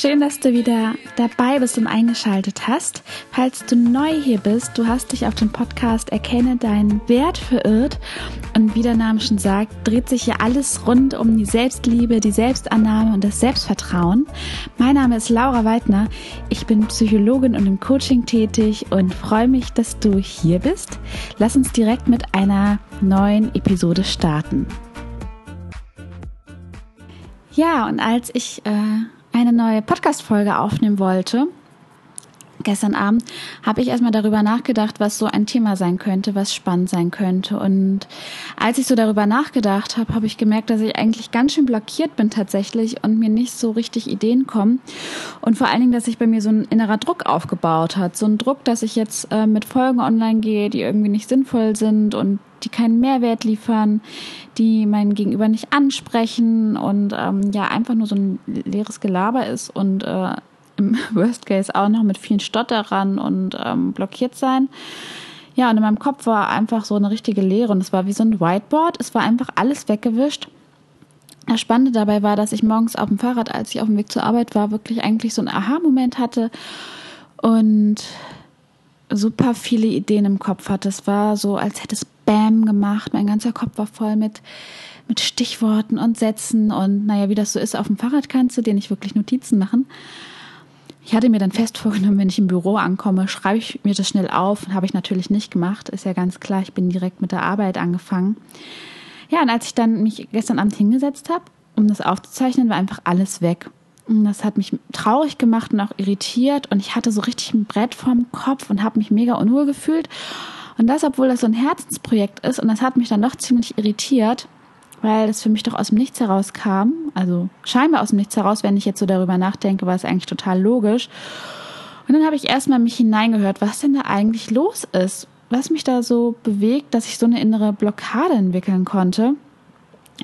Schön, dass du wieder dabei bist und eingeschaltet hast. Falls du neu hier bist, du hast dich auf dem Podcast Erkenne deinen Wert verirrt. Und wie der Name schon sagt, dreht sich hier alles rund um die Selbstliebe, die Selbstannahme und das Selbstvertrauen. Mein Name ist Laura Weidner. Ich bin Psychologin und im Coaching tätig und freue mich, dass du hier bist. Lass uns direkt mit einer neuen Episode starten. Ja, und als ich äh, eine neue Podcast-Folge aufnehmen wollte, gestern Abend, habe ich erstmal darüber nachgedacht, was so ein Thema sein könnte, was spannend sein könnte. Und als ich so darüber nachgedacht habe, habe ich gemerkt, dass ich eigentlich ganz schön blockiert bin tatsächlich und mir nicht so richtig Ideen kommen. Und vor allen Dingen, dass sich bei mir so ein innerer Druck aufgebaut hat. So ein Druck, dass ich jetzt äh, mit Folgen online gehe, die irgendwie nicht sinnvoll sind und die keinen Mehrwert liefern, die mein Gegenüber nicht ansprechen und ähm, ja einfach nur so ein leeres Gelaber ist und äh, im Worst Case auch noch mit vielen Stotterern und ähm, blockiert sein. Ja, und in meinem Kopf war einfach so eine richtige Leere und es war wie so ein Whiteboard. Es war einfach alles weggewischt. Das Spannende dabei war, dass ich morgens auf dem Fahrrad, als ich auf dem Weg zur Arbeit war, wirklich eigentlich so einen Aha-Moment hatte und super viele Ideen im Kopf hatte. Es war so, als hätte es Bam gemacht. Mein ganzer Kopf war voll mit, mit Stichworten und Sätzen und naja, wie das so ist, auf dem Fahrrad kannst du dir nicht wirklich Notizen machen. Ich hatte mir dann fest vorgenommen, wenn ich im Büro ankomme, schreibe ich mir das schnell auf. Habe ich natürlich nicht gemacht. Ist ja ganz klar, ich bin direkt mit der Arbeit angefangen. Ja, und als ich dann mich gestern Abend hingesetzt habe, um das aufzuzeichnen, war einfach alles weg. Und das hat mich traurig gemacht und auch irritiert. Und ich hatte so richtig ein Brett vorm Kopf und habe mich mega unruhig gefühlt. Und das, obwohl das so ein Herzensprojekt ist, und das hat mich dann doch ziemlich irritiert, weil das für mich doch aus dem Nichts heraus kam. Also scheinbar aus dem Nichts heraus, wenn ich jetzt so darüber nachdenke, war es eigentlich total logisch. Und dann habe ich erstmal mich hineingehört, was denn da eigentlich los ist, was mich da so bewegt, dass ich so eine innere Blockade entwickeln konnte.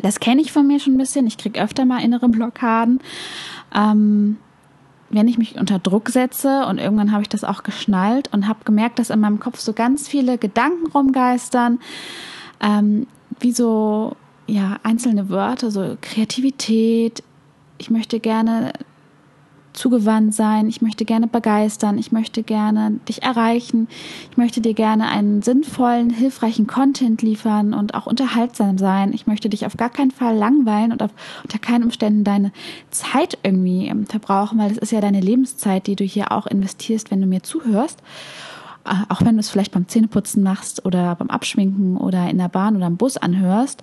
Das kenne ich von mir schon ein bisschen. Ich kriege öfter mal innere Blockaden. Ähm, wenn ich mich unter Druck setze und irgendwann habe ich das auch geschnallt und habe gemerkt, dass in meinem Kopf so ganz viele Gedanken rumgeistern, ähm, wie so ja einzelne Wörter, so Kreativität. Ich möchte gerne zugewandt sein, ich möchte gerne begeistern, ich möchte gerne dich erreichen, ich möchte dir gerne einen sinnvollen, hilfreichen Content liefern und auch unterhaltsam sein. Ich möchte dich auf gar keinen Fall langweilen und auf, unter keinen Umständen deine Zeit irgendwie ähm, verbrauchen, weil es ist ja deine Lebenszeit, die du hier auch investierst, wenn du mir zuhörst äh, auch wenn du es vielleicht beim Zähneputzen machst oder beim Abschminken oder in der Bahn oder im Bus anhörst.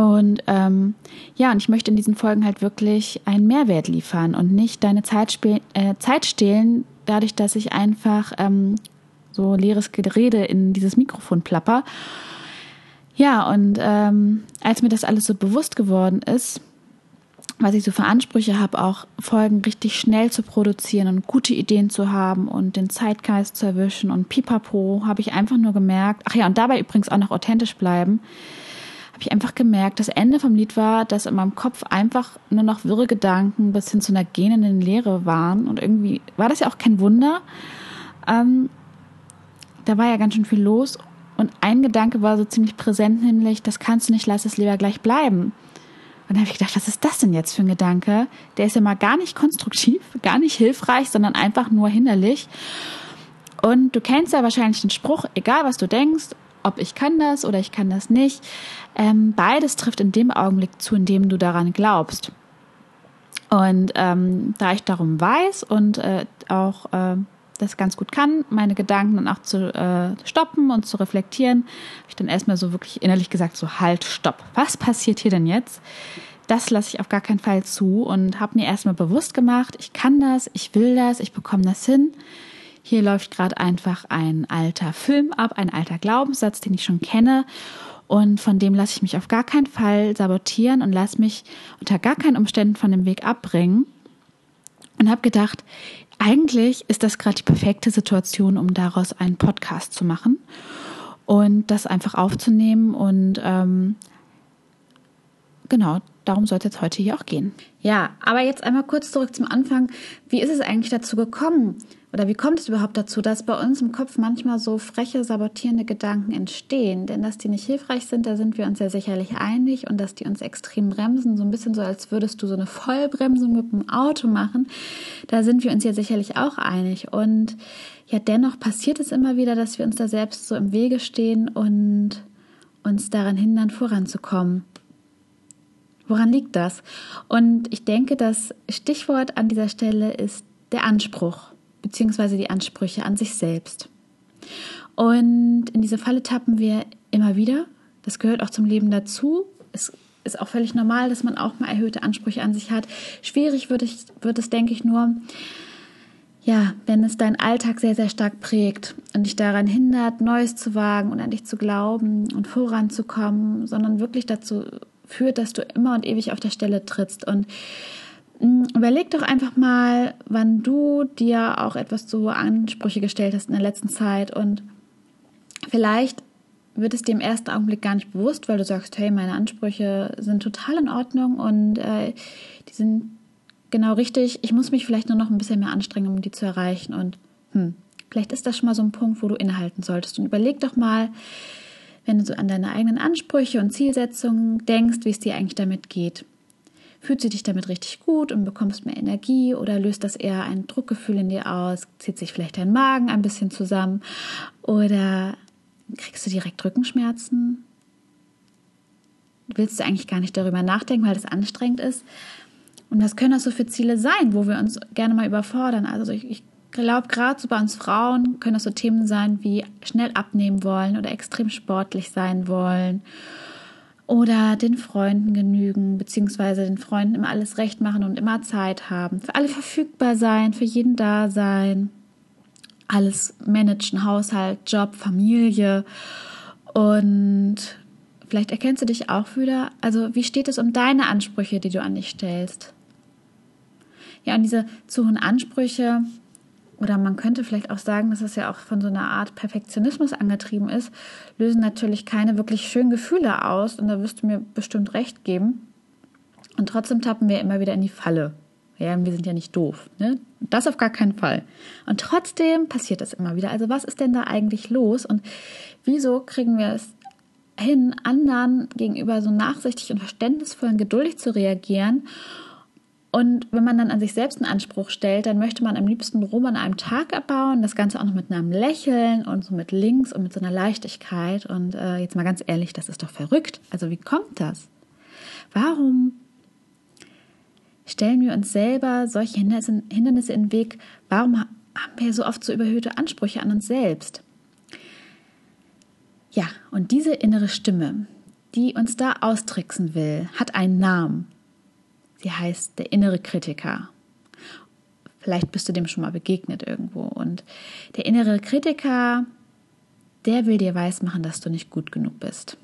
Und ähm, ja, und ich möchte in diesen Folgen halt wirklich einen Mehrwert liefern und nicht deine Zeit, äh, Zeit stehlen, dadurch, dass ich einfach ähm, so leeres Gerede in dieses Mikrofon plapper. Ja, und ähm, als mir das alles so bewusst geworden ist, was ich so für Ansprüche habe, auch Folgen richtig schnell zu produzieren und gute Ideen zu haben und den Zeitgeist zu erwischen und pipapo, habe ich einfach nur gemerkt, ach ja, und dabei übrigens auch noch authentisch bleiben, habe ich einfach gemerkt, das Ende vom Lied war, dass in meinem Kopf einfach nur noch wirre Gedanken bis hin zu einer gähnenden Leere waren. Und irgendwie war das ja auch kein Wunder. Ähm, da war ja ganz schön viel los. Und ein Gedanke war so ziemlich präsent, nämlich, das kannst du nicht, lass es lieber gleich bleiben. Und dann habe ich gedacht, was ist das denn jetzt für ein Gedanke? Der ist ja mal gar nicht konstruktiv, gar nicht hilfreich, sondern einfach nur hinderlich. Und du kennst ja wahrscheinlich den Spruch, egal was du denkst, ob ich kann das oder ich kann das nicht. Ähm, beides trifft in dem Augenblick zu, in dem du daran glaubst. Und ähm, da ich darum weiß und äh, auch äh, das ganz gut kann, meine Gedanken dann auch zu äh, stoppen und zu reflektieren, habe ich dann erstmal so wirklich innerlich gesagt, so halt, stopp. Was passiert hier denn jetzt? Das lasse ich auf gar keinen Fall zu und habe mir erstmal bewusst gemacht, ich kann das, ich will das, ich bekomme das hin. Hier läuft gerade einfach ein alter Film ab, ein alter Glaubenssatz, den ich schon kenne. Und von dem lasse ich mich auf gar keinen Fall sabotieren und lasse mich unter gar keinen Umständen von dem Weg abbringen. Und habe gedacht, eigentlich ist das gerade die perfekte Situation, um daraus einen Podcast zu machen und das einfach aufzunehmen. Und ähm, genau, darum soll es jetzt heute hier auch gehen. Ja, aber jetzt einmal kurz zurück zum Anfang. Wie ist es eigentlich dazu gekommen? Oder wie kommt es überhaupt dazu, dass bei uns im Kopf manchmal so freche, sabotierende Gedanken entstehen? Denn dass die nicht hilfreich sind, da sind wir uns ja sicherlich einig und dass die uns extrem bremsen, so ein bisschen so, als würdest du so eine Vollbremsung mit dem Auto machen, da sind wir uns ja sicherlich auch einig. Und ja, dennoch passiert es immer wieder, dass wir uns da selbst so im Wege stehen und uns daran hindern, voranzukommen. Woran liegt das? Und ich denke, das Stichwort an dieser Stelle ist der Anspruch beziehungsweise die Ansprüche an sich selbst. Und in diese Falle tappen wir immer wieder. Das gehört auch zum Leben dazu. Es ist auch völlig normal, dass man auch mal erhöhte Ansprüche an sich hat. Schwierig wird es, wird es denke ich, nur, ja, wenn es deinen Alltag sehr, sehr stark prägt und dich daran hindert, Neues zu wagen und an dich zu glauben und voranzukommen, sondern wirklich dazu führt, dass du immer und ewig auf der Stelle trittst. Und überleg doch einfach mal, wann du dir auch etwas zu Ansprüche gestellt hast in der letzten Zeit und vielleicht wird es dir im ersten Augenblick gar nicht bewusst, weil du sagst, hey, meine Ansprüche sind total in Ordnung und äh, die sind genau richtig. Ich muss mich vielleicht nur noch ein bisschen mehr anstrengen, um die zu erreichen. Und hm, vielleicht ist das schon mal so ein Punkt, wo du innehalten solltest. Und überleg doch mal, wenn du so an deine eigenen Ansprüche und Zielsetzungen denkst, wie es dir eigentlich damit geht. Fühlt sie dich damit richtig gut und bekommst mehr Energie oder löst das eher ein Druckgefühl in dir aus? Zieht sich vielleicht dein Magen ein bisschen zusammen oder kriegst du direkt Rückenschmerzen? Willst du eigentlich gar nicht darüber nachdenken, weil das anstrengend ist? Und was können das so für Ziele sein, wo wir uns gerne mal überfordern? Also ich, ich glaube, gerade so bei uns Frauen können das so Themen sein wie schnell abnehmen wollen oder extrem sportlich sein wollen oder den Freunden genügen, beziehungsweise den Freunden immer alles recht machen und immer Zeit haben, für alle verfügbar sein, für jeden da sein, alles managen, Haushalt, Job, Familie. Und vielleicht erkennst du dich auch wieder, also wie steht es um deine Ansprüche, die du an dich stellst? Ja, und diese zu hohen Ansprüche, oder man könnte vielleicht auch sagen, dass es ja auch von so einer Art Perfektionismus angetrieben ist, lösen natürlich keine wirklich schönen Gefühle aus. Und da wirst du mir bestimmt recht geben. Und trotzdem tappen wir immer wieder in die Falle. Ja, wir sind ja nicht doof. Ne? Das auf gar keinen Fall. Und trotzdem passiert das immer wieder. Also was ist denn da eigentlich los? Und wieso kriegen wir es hin, anderen gegenüber so nachsichtig und verständnisvoll und geduldig zu reagieren und wenn man dann an sich selbst einen Anspruch stellt, dann möchte man am liebsten Rom an einem Tag abbauen, das Ganze auch noch mit einem Lächeln und so mit Links und mit so einer Leichtigkeit. Und äh, jetzt mal ganz ehrlich, das ist doch verrückt. Also wie kommt das? Warum stellen wir uns selber solche Hindernisse in den Weg? Warum haben wir so oft so überhöhte Ansprüche an uns selbst? Ja, und diese innere Stimme, die uns da austricksen will, hat einen Namen. Sie heißt der innere Kritiker. Vielleicht bist du dem schon mal begegnet irgendwo. Und der innere Kritiker, der will dir weismachen, dass du nicht gut genug bist.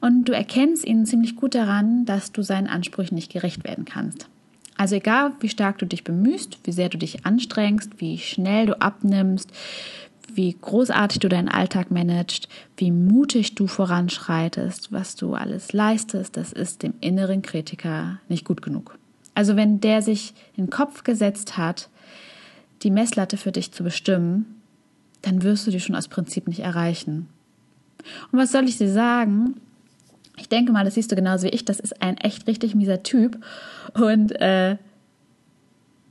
Und du erkennst ihn ziemlich gut daran, dass du seinen Ansprüchen nicht gerecht werden kannst. Also egal, wie stark du dich bemühst, wie sehr du dich anstrengst, wie schnell du abnimmst, wie großartig du deinen Alltag managst, wie mutig du voranschreitest, was du alles leistest, das ist dem inneren Kritiker nicht gut genug. Also wenn der sich in den Kopf gesetzt hat, die Messlatte für dich zu bestimmen, dann wirst du die schon aus Prinzip nicht erreichen. Und was soll ich dir sagen? Ich denke mal, das siehst du genauso wie ich, das ist ein echt richtig mieser Typ. Und äh,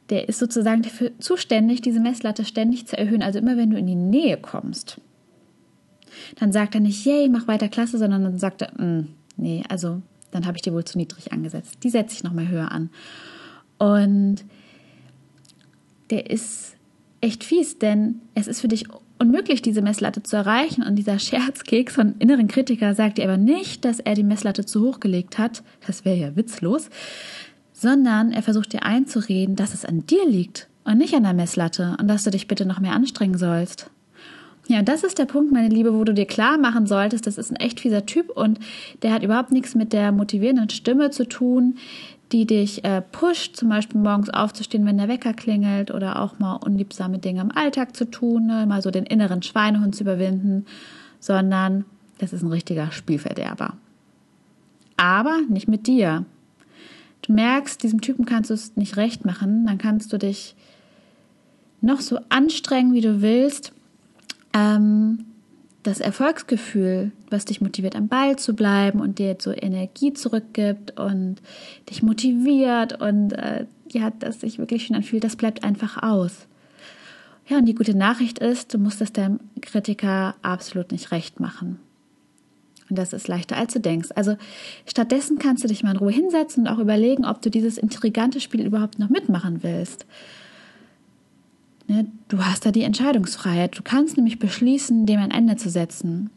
der ist sozusagen dafür zuständig, diese Messlatte ständig zu erhöhen. Also immer wenn du in die Nähe kommst, dann sagt er nicht, yay, mach weiter klasse, sondern dann sagt er, mm, nee, also dann habe ich dir wohl zu niedrig angesetzt. Die setze ich nochmal höher an. Und der ist echt fies, denn es ist für dich unmöglich, diese Messlatte zu erreichen. Und dieser Scherzkeks von inneren Kritiker sagt dir aber nicht, dass er die Messlatte zu hoch gelegt hat. Das wäre ja witzlos sondern er versucht dir einzureden, dass es an dir liegt und nicht an der Messlatte und dass du dich bitte noch mehr anstrengen sollst. Ja, das ist der Punkt, meine Liebe, wo du dir klar machen solltest, das ist ein echt fieser Typ und der hat überhaupt nichts mit der motivierenden Stimme zu tun, die dich äh, pusht, zum Beispiel morgens aufzustehen, wenn der Wecker klingelt oder auch mal unliebsame Dinge im Alltag zu tun, ne, mal so den inneren Schweinehund zu überwinden, sondern das ist ein richtiger Spielverderber. Aber nicht mit dir du merkst, diesem Typen kannst du es nicht recht machen, dann kannst du dich noch so anstrengen, wie du willst, ähm, das Erfolgsgefühl, was dich motiviert, am Ball zu bleiben und dir so Energie zurückgibt und dich motiviert und äh, ja, dass sich wirklich schön anfühlt, das bleibt einfach aus. Ja, und die gute Nachricht ist, du musst es deinem Kritiker absolut nicht recht machen. Und das ist leichter, als du denkst. Also stattdessen kannst du dich mal in Ruhe hinsetzen und auch überlegen, ob du dieses intrigante Spiel überhaupt noch mitmachen willst. Ne, du hast da die Entscheidungsfreiheit. Du kannst nämlich beschließen, dem ein Ende zu setzen.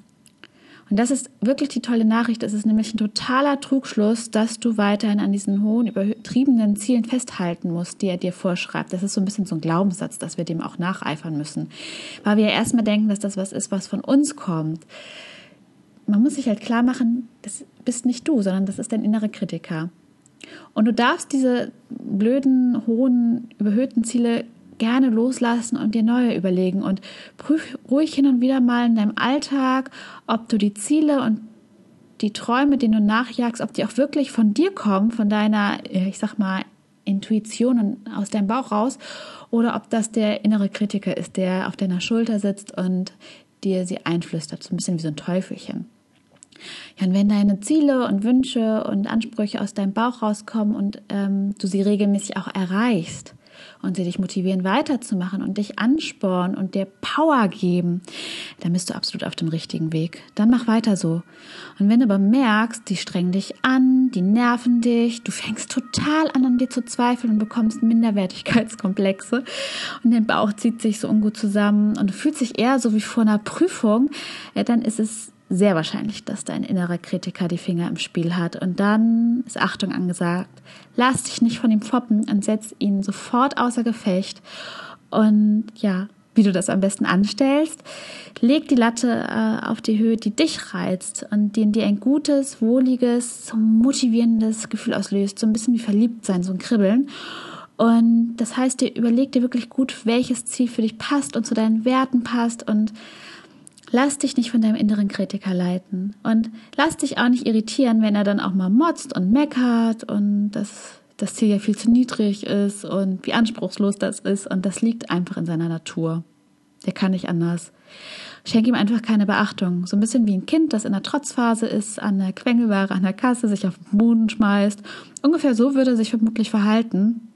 Und das ist wirklich die tolle Nachricht. Es ist nämlich ein totaler Trugschluss, dass du weiterhin an diesen hohen, übertriebenen Zielen festhalten musst, die er dir vorschreibt. Das ist so ein bisschen so ein Glaubenssatz, dass wir dem auch nacheifern müssen. Weil wir ja erstmal denken, dass das was ist, was von uns kommt. Man muss sich halt klar machen, das bist nicht du, sondern das ist dein innerer Kritiker. Und du darfst diese blöden, hohen, überhöhten Ziele gerne loslassen und dir neue überlegen und prüf ruhig hin und wieder mal in deinem Alltag, ob du die Ziele und die Träume, denen du nachjagst, ob die auch wirklich von dir kommen, von deiner, ich sag mal, Intuition und aus deinem Bauch raus, oder ob das der innere Kritiker ist, der auf deiner Schulter sitzt und dir sie einflüstert, so ein bisschen wie so ein Teufelchen. Ja, und wenn deine Ziele und Wünsche und Ansprüche aus deinem Bauch rauskommen und ähm, du sie regelmäßig auch erreichst, und sie dich motivieren weiterzumachen und dich anspornen und dir Power geben, dann bist du absolut auf dem richtigen Weg. Dann mach weiter so. Und wenn du aber merkst, die strengen dich an, die nerven dich, du fängst total an, an dir zu zweifeln und bekommst Minderwertigkeitskomplexe und dein Bauch zieht sich so ungut zusammen und du fühlst dich eher so wie vor einer Prüfung, dann ist es sehr wahrscheinlich, dass dein innerer Kritiker die Finger im Spiel hat. Und dann ist Achtung angesagt. Lass dich nicht von ihm foppen und setz ihn sofort außer Gefecht. Und ja, wie du das am besten anstellst, leg die Latte äh, auf die Höhe, die dich reizt und die in dir ein gutes, wohliges, motivierendes Gefühl auslöst. So ein bisschen wie verliebt sein, so ein Kribbeln. Und das heißt, dir überleg dir wirklich gut, welches Ziel für dich passt und zu deinen Werten passt und Lass dich nicht von deinem inneren Kritiker leiten und lass dich auch nicht irritieren, wenn er dann auch mal motzt und meckert und das, das Ziel ja viel zu niedrig ist und wie anspruchslos das ist und das liegt einfach in seiner Natur. Der kann nicht anders. Schenk ihm einfach keine Beachtung. So ein bisschen wie ein Kind, das in der Trotzphase ist, an der Quengelware, an der Kasse, sich auf den Boden schmeißt. Ungefähr so würde er sich vermutlich verhalten.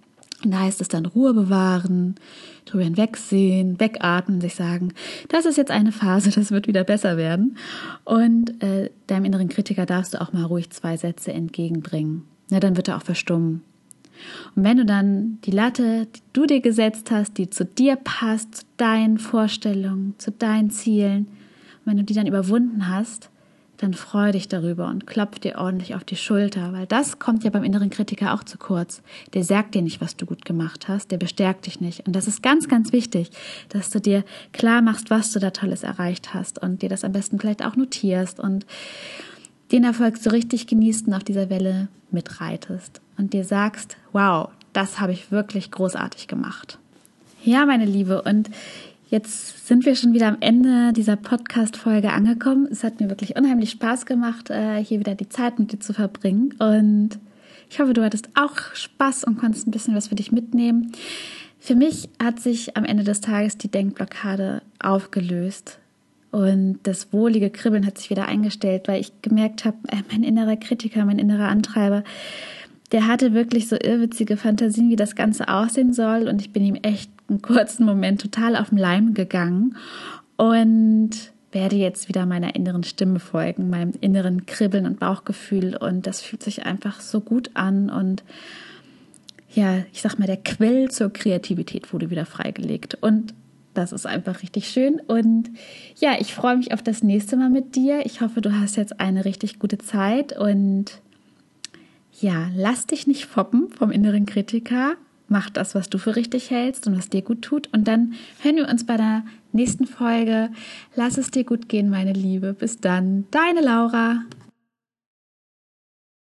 Da heißt es dann Ruhe bewahren, drüber hinwegsehen, wegatmen, sich sagen, das ist jetzt eine Phase, das wird wieder besser werden. Und äh, deinem inneren Kritiker darfst du auch mal ruhig zwei Sätze entgegenbringen. Ja, dann wird er auch verstummen. Und wenn du dann die Latte, die du dir gesetzt hast, die zu dir passt, zu deinen Vorstellungen, zu deinen Zielen, wenn du die dann überwunden hast, dann freu dich darüber und klopf dir ordentlich auf die Schulter, weil das kommt ja beim inneren Kritiker auch zu kurz. Der sagt dir nicht, was du gut gemacht hast, der bestärkt dich nicht. Und das ist ganz, ganz wichtig, dass du dir klar machst, was du da Tolles erreicht hast und dir das am besten vielleicht auch notierst und den Erfolg so richtig genießt und auf dieser Welle mitreitest und dir sagst, wow, das habe ich wirklich großartig gemacht. Ja, meine Liebe, und Jetzt sind wir schon wieder am Ende dieser Podcast-Folge angekommen. Es hat mir wirklich unheimlich Spaß gemacht, äh, hier wieder die Zeit mit dir zu verbringen. Und ich hoffe, du hattest auch Spaß und konntest ein bisschen was für dich mitnehmen. Für mich hat sich am Ende des Tages die Denkblockade aufgelöst. Und das wohlige Kribbeln hat sich wieder eingestellt, weil ich gemerkt habe, äh, mein innerer Kritiker, mein innerer Antreiber, der hatte wirklich so irrwitzige Fantasien, wie das Ganze aussehen soll. Und ich bin ihm echt einen kurzen Moment total auf den Leim gegangen und werde jetzt wieder meiner inneren Stimme folgen, meinem inneren Kribbeln und Bauchgefühl. Und das fühlt sich einfach so gut an. Und ja, ich sag mal, der Quell zur Kreativität wurde wieder freigelegt. Und das ist einfach richtig schön. Und ja, ich freue mich auf das nächste Mal mit dir. Ich hoffe, du hast jetzt eine richtig gute Zeit. Und ja, lass dich nicht foppen vom inneren Kritiker mach das, was du für richtig hältst und was dir gut tut. Und dann hören wir uns bei der nächsten Folge. Lass es dir gut gehen, meine Liebe. Bis dann, deine Laura.